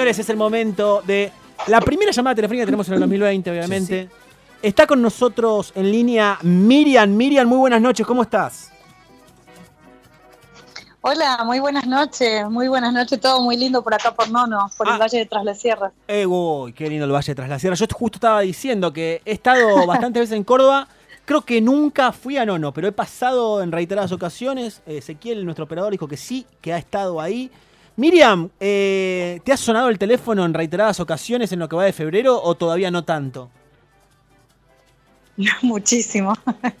Señores, es el momento de la primera llamada telefónica que tenemos en el 2020, obviamente. Está con nosotros en línea Miriam. Miriam, muy buenas noches, ¿cómo estás? Hola, muy buenas noches, muy buenas noches, todo muy lindo por acá por Nono, por Ah. el Valle de Tras la Sierra. Eh, uy, qué lindo el Valle de Tras la Sierra. Yo justo estaba diciendo que he estado bastantes veces en Córdoba. Creo que nunca fui a Nono, pero he pasado en reiteradas ocasiones. Ezequiel, nuestro operador, dijo que sí, que ha estado ahí. Miriam, eh, ¿te ha sonado el teléfono en reiteradas ocasiones en lo que va de febrero o todavía no tanto? muchísimo,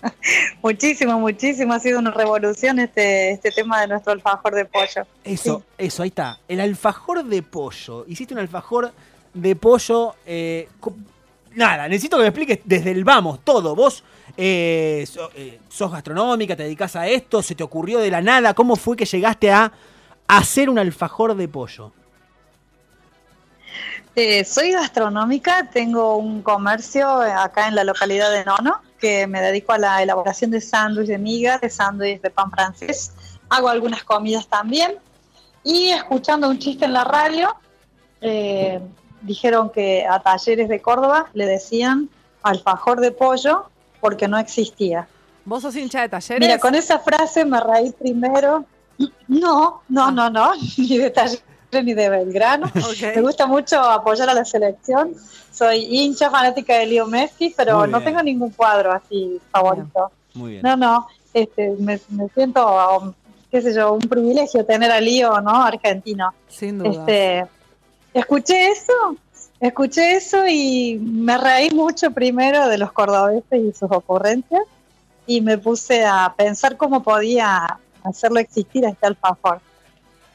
muchísimo, muchísimo. Ha sido una revolución este, este tema de nuestro alfajor de pollo. Eso, eso, ahí está. El alfajor de pollo. Hiciste un alfajor de pollo. eh, nada, necesito que me expliques desde el vamos, todo. Vos eh, so- eh, sos gastronómica, te dedicás a esto, se te ocurrió de la nada. ¿Cómo fue que llegaste a hacer un alfajor de pollo? Eh, soy gastronómica, tengo un comercio eh, acá en la localidad de Nono que me dedico a la elaboración de sándwich de miga, de sándwich de pan francés. Hago algunas comidas también. Y escuchando un chiste en la radio, eh, dijeron que a talleres de Córdoba le decían alfajor de pollo porque no existía. ¿Vos sos hincha de talleres? Mira, con esa frase me reí primero. No, no, Ah. no, no, ni de talleres ni de Belgrano. Me gusta mucho apoyar a la selección. Soy hincha fanática de Leo Messi, pero no tengo ningún cuadro así favorito. Muy bien. No, no, este, me, me siento, um, qué sé yo, un privilegio tener a Leo, ¿no? Argentino. Sin duda. Este, escuché eso, escuché eso y me reí mucho primero de los cordobeses y sus ocurrencias y me puse a pensar cómo podía hacerlo existir a este alfajor.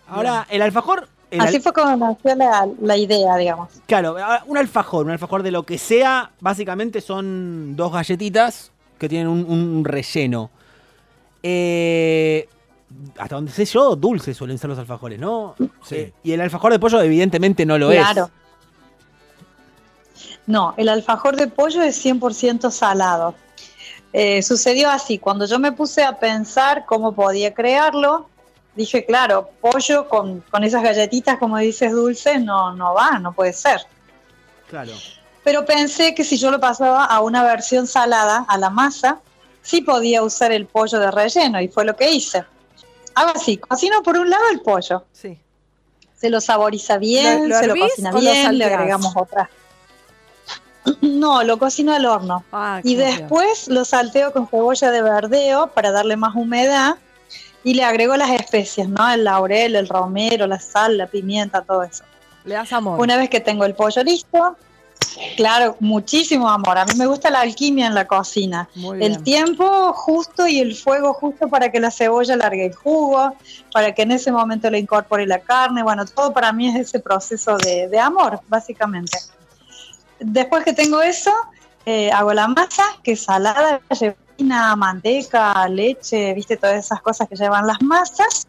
Ahora, el alfajor. el al- Así fue como nació la, la idea, digamos. Claro, un alfajor, un alfajor de lo que sea, básicamente son dos galletitas que tienen un, un relleno. Eh, hasta donde sé yo, dulces suelen ser los alfajores, ¿no? Sí. Eh, y el alfajor de pollo evidentemente no lo Claro. es. No, el alfajor de pollo es 100% salado. Eh, sucedió así, cuando yo me puse a pensar cómo podía crearlo, dije, claro, pollo con, con esas galletitas, como dices, dulces, no, no va, no puede ser. Claro. Pero pensé que si yo lo pasaba a una versión salada, a la masa, sí podía usar el pollo de relleno, y fue lo que hice. Hago así, cocino por un lado el pollo, Sí. se lo saboriza bien, ¿Lo- lo se lo cocina bien, le agregamos otra. No, lo cocino al horno. Ah, Y bien. después lo salteo con cebolla de verdeo para darle más humedad y le agrego las especias, ¿no? El laurel, el romero, la sal, la pimienta, todo eso. Le das amor. Una vez que tengo el pollo listo, claro, muchísimo amor. A mí me gusta la alquimia en la cocina. Muy bien. El tiempo justo y el fuego justo para que la cebolla largue el jugo, para que en ese momento le incorpore la carne. Bueno, todo para mí es ese proceso de, de amor, básicamente. Después que tengo eso, eh, hago la masa, que es salada, lleva manteca, leche, viste, todas esas cosas que llevan las masas.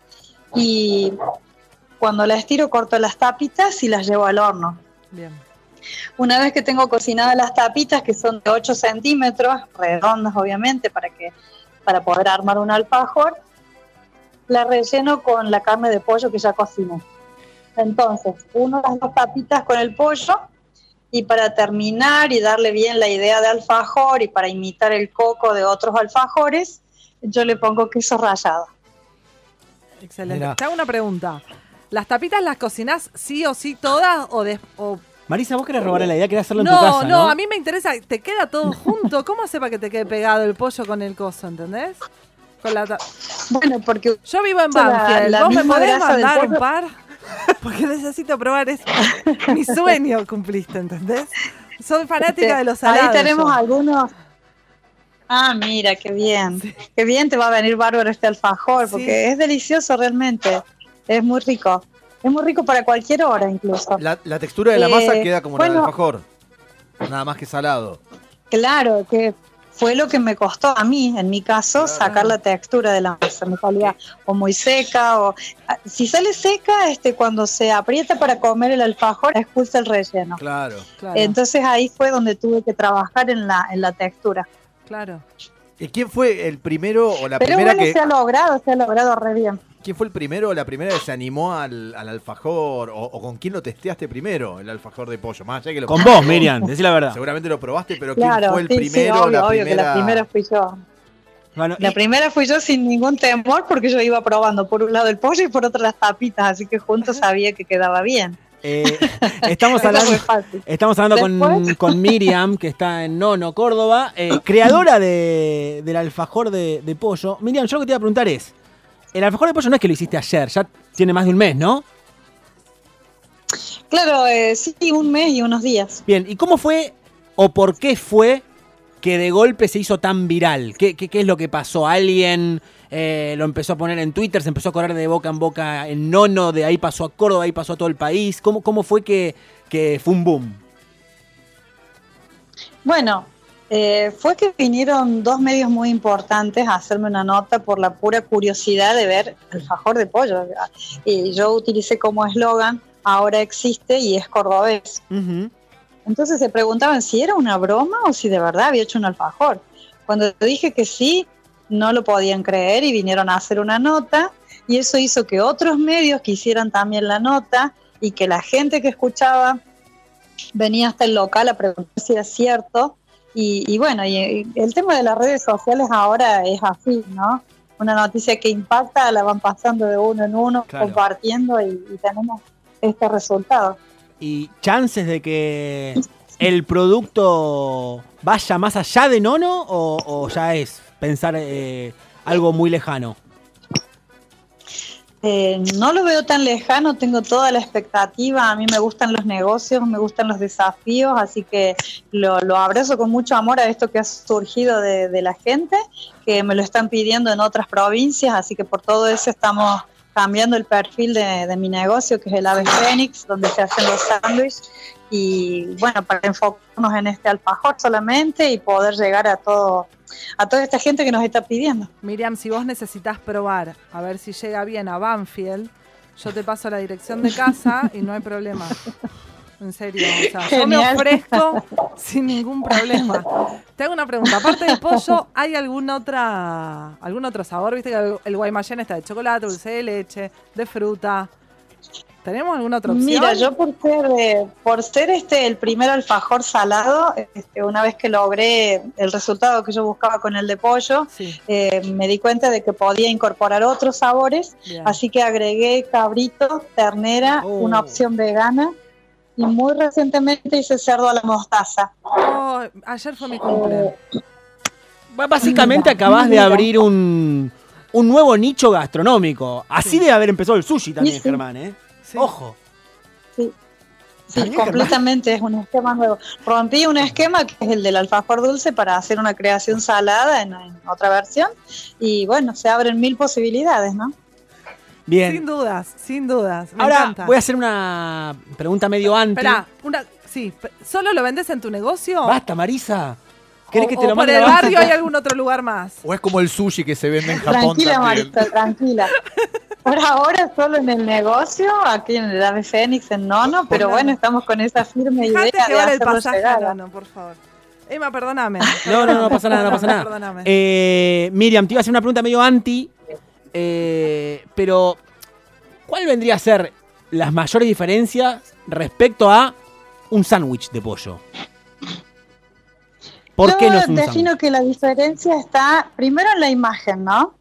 Y cuando la estiro, corto las tapitas y las llevo al horno. Bien. Una vez que tengo cocinadas las tapitas, que son de 8 centímetros, redondas obviamente, para, que, para poder armar un alfajor, la relleno con la carne de pollo que ya cociné. Entonces, uno las dos tapitas con el pollo y para terminar y darle bien la idea de alfajor y para imitar el coco de otros alfajores, yo le pongo queso rallado. Excelente. Mirá. Te hago una pregunta. ¿Las tapitas las cocinás sí o sí todas o, de, o- Marisa, vos querés robar la idea, querés hacerlo en tu casa, ¿no? no, a mí me interesa, te queda todo junto. ¿Cómo hace para que te quede pegado el pollo con el coso, ¿entendés? Con la ta- Bueno, porque Yo vivo en Banfield. ¿Vos me podés mandar un pollo. par? Porque necesito probar eso. Mi sueño cumpliste, ¿entendés? Soy fanática Este, de los salados. Ahí tenemos yo. algunos. Ah, mira, qué bien. Qué bien te va a venir bárbaro este alfajor, Sí. porque es delicioso realmente. Es muy rico. Es muy rico para cualquier hora incluso. La, la textura de la Eh, masa queda como la bueno. del alfajor. Nada más que salado. Claro, que fue lo que me costó a mí, en mi caso, Claro. sacar la textura de la masa. Me salía o muy seca o... ah, Si sale seca, este, cuando se aprieta para comer el alfajor, expulsa el relleno. Claro. Claro, Entonces ahí fue donde tuve que trabajar en la, en la textura. claro. ¿Y quién fue el primero o la Pero primera bueno, que.? se ha logrado, se ha logrado re bien. ¿Quién fue el primero o la primera que se animó al, al alfajor? O, o con quién lo testeaste primero, el alfajor de pollo? Más allá que lo Con vos, Miriam, decí la verdad. Seguramente lo probaste, pero ¿quién Claro, fue el sí, sí, primero? obvio, la obvio primera... que la primera fui yo. Bueno, La y- primera fui yo sin ningún temor porque yo iba probando por un lado el pollo y por otro las tapitas, así que juntos sabía que quedaba bien. eh, estamos hablando, estamos hablando con, con Miriam, que está en Nono, Córdoba, eh, creadora de, del alfajor de, de pollo. Miriam, yo lo que te iba a preguntar es, el alfajor de pollo no es que lo hiciste ayer, ya tiene más de un mes, ¿no? Claro, eh, sí, un mes y unos días. Bien, ¿y cómo fue o por qué fue que de golpe se hizo tan viral? ¿Qué, qué- qué es lo que pasó? ¿Alguien eh, lo empezó a poner en Twitter, se empezó a correr de boca en boca en Nono, de ahí pasó a Córdoba, ahí pasó a todo el país? ¿Cómo, cómo fue que, que fue un boom? Bueno, eh, fue que vinieron dos medios muy importantes a hacerme una nota por la pura curiosidad de ver el fajor de pollo. Y yo utilicé como eslogan, ahora existe y es cordobés. Entonces se preguntaban si era una broma o si de verdad había hecho un alfajor. Cuando dije que sí, no lo podían creer y vinieron a hacer una nota y eso hizo que otros medios quisieran también la nota y que la gente que escuchaba venía hasta el local a preguntar si era cierto. Y, y bueno, y, y el tema de las redes sociales ahora es así, ¿no? Una noticia que impacta la van pasando de uno en uno, Claro. compartiendo y, y tenemos este resultado. ¿Y chances de que el producto vaya más allá de Nono o, o ya es pensar eh, algo muy lejano? Eh, no lo veo tan lejano, tengo toda la expectativa, a mí me gustan los negocios, me gustan los desafíos, así que lo, abrazo con mucho amor a esto que ha surgido de, la gente, que me lo están pidiendo en otras provincias, así que por todo eso estamos cambiando el perfil de, de mi negocio, que es el Ave Fénix, donde se hacen los sándwiches, y bueno, para enfocarnos en este alfajor solamente y poder llegar a todo a toda esta gente que nos está pidiendo. Miriam, si vos necesitas probar a ver si llega bien a Banfield, yo te paso la dirección de casa y no hay problema. En serio, o sea, yo me ofrezco sin ningún problema. Te hago una pregunta, aparte del pollo, ¿hay alguna otra, algún otro sabor? Viste que el, el guaymallén está de chocolate, dulce de leche, de fruta. ¿Tenemos alguna otra opción? Mira, yo por ser, eh, por ser este el primer alfajor salado, este, una vez que logré el resultado que yo buscaba con el de pollo, Sí, eh, me di cuenta de que podía incorporar otros sabores, bien. así que agregué cabrito, ternera, Oh. una opción vegana y muy recientemente hice cerdo a la mostaza. Oh, ayer fue mi cumple. Ba- Básicamente Mira, acabás de abrir un, un nuevo nicho gastronómico. Así Sí. debe haber empezado el sushi también, Sí, sí. Germán, ¿eh? Sí. Ojo. Sí, También, completamente es un esquema nuevo. Rompí un esquema que es el del alfajor dulce para hacer una creación salada en, en otra versión y bueno, se abren mil posibilidades, ¿no? Sin Bien. dudas, sin dudas. Me Ahora encanta. voy a hacer una pregunta medio antes. Esperá, una, sí, ¿solo lo vendes en tu negocio? Basta, Marisa. ¿Querés o, que te o lo por el barrio hay algún otro lugar más? O es como el sushi que se vende en Japón Tranquila, también. Marita, tranquila. Por ahora solo en el negocio, aquí en el Ave Fénix, en Nono, pero bueno, estamos con esa firme idea que de el pasaje. llegar. No, no, por favor. Emma, perdóname. No, no, no pasa nada, no pasa nada. Perdóname. Eh, Miriam, te iba a hacer una pregunta medio anti, eh, pero ¿cuál vendría a ser las mayores diferencias respecto a un sándwich de pollo? ¿Por Yo qué no es un defino sándwich? que la diferencia está primero en la imagen, ¿no?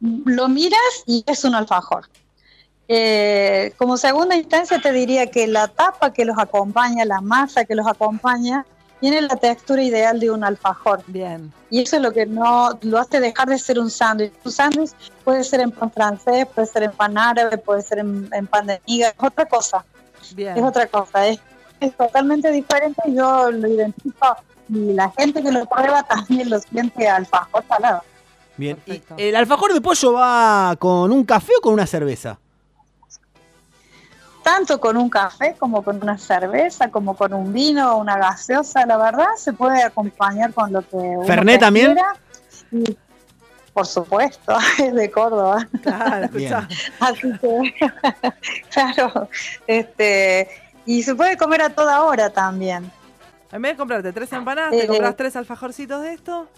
Lo miras y es un alfajor. Eh, como segunda instancia te diría que la tapa que los acompaña, la masa que los acompaña, tiene la textura ideal de un alfajor. Bien. Y eso es lo que no lo hace dejar de ser un sándwich. Un sándwich puede ser en pan francés, puede ser en pan árabe, puede ser en, en pan de miga, es otra cosa, Bien. es otra cosa, es, es totalmente diferente yo lo identifico y la gente que lo prueba también lo siente alfajor salado. Bien. ¿Y Perfecto. ¿El alfajor de pollo va con un café o con una cerveza? Tanto con un café como con una cerveza, como con un vino o una gaseosa, la verdad se puede acompañar con lo que uno ¿Fernet también? Y, por supuesto, es de Córdoba. Claro. Así que, claro, este, y se puede comer a toda hora también. En vez de comprarte tres empanadas, Eh, te compras tres alfajorcitos de esto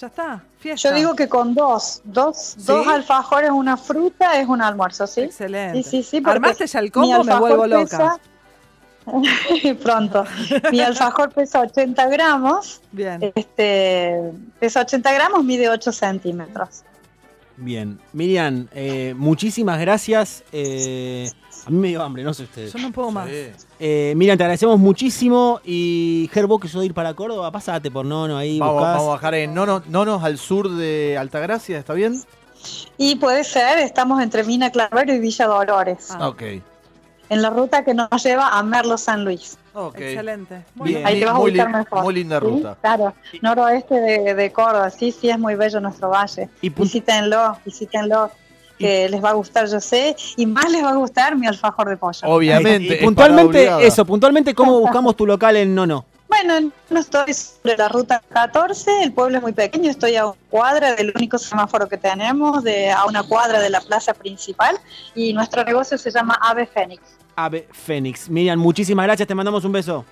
Ya está, fiesta. Yo digo que con dos, dos, ¿Sí? dos alfajores, una fruta, es un almuerzo, ¿sí? Excelente. Sí, sí, sí. ¿Armaste ya el combo? Me vuelvo loca. pesa- Pronto. Mi alfajor pesa 80 gramos. Bien. Este, pesa 80 gramos, mide 8 centímetros. Bien. Miriam, eh, muchísimas gracias. Eh, a mí me dio hambre, no sé ustedes. Yo no puedo más. Eh, Miriam, te agradecemos muchísimo. Y Ger, vos que sos de ir para Córdoba, pasate por Nono ahí, Vamos, buscás. vamos a bajar en Nono, Nonos al sur de Altagracia, ¿está bien? Y puede ser, estamos entre Mina Clavero y Villa Dolores, Ah. Ok. En la ruta que nos lleva a Merlo San Luis. Excelente. Muy Bien. Ahí te vas a ubicar mejor. muy linda ¿sí? ruta. Claro, noroeste de, de Córdoba, sí, sí, es muy bello nuestro valle. Y Visítenlo, visítenlo, que les va a gustar, yo sé, y más les va a gustar mi alfajor de pollo. Obviamente. Y puntualmente, eso, puntualmente, ¿cómo buscamos tu local en Nono? Bueno, no estoy sobre la ruta 14, el pueblo es muy pequeño, estoy a una cuadra del único semáforo que tenemos, de, a una cuadra de la plaza principal, y nuestro negocio se llama Ave Fénix. Ave Fénix. Miriam, muchísimas gracias, te mandamos un beso.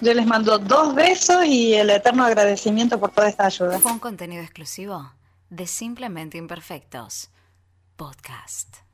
Yo les mando dos besos y el eterno agradecimiento por toda esta ayuda. Fue un contenido exclusivo de Simplemente Imperfectos. Podcast.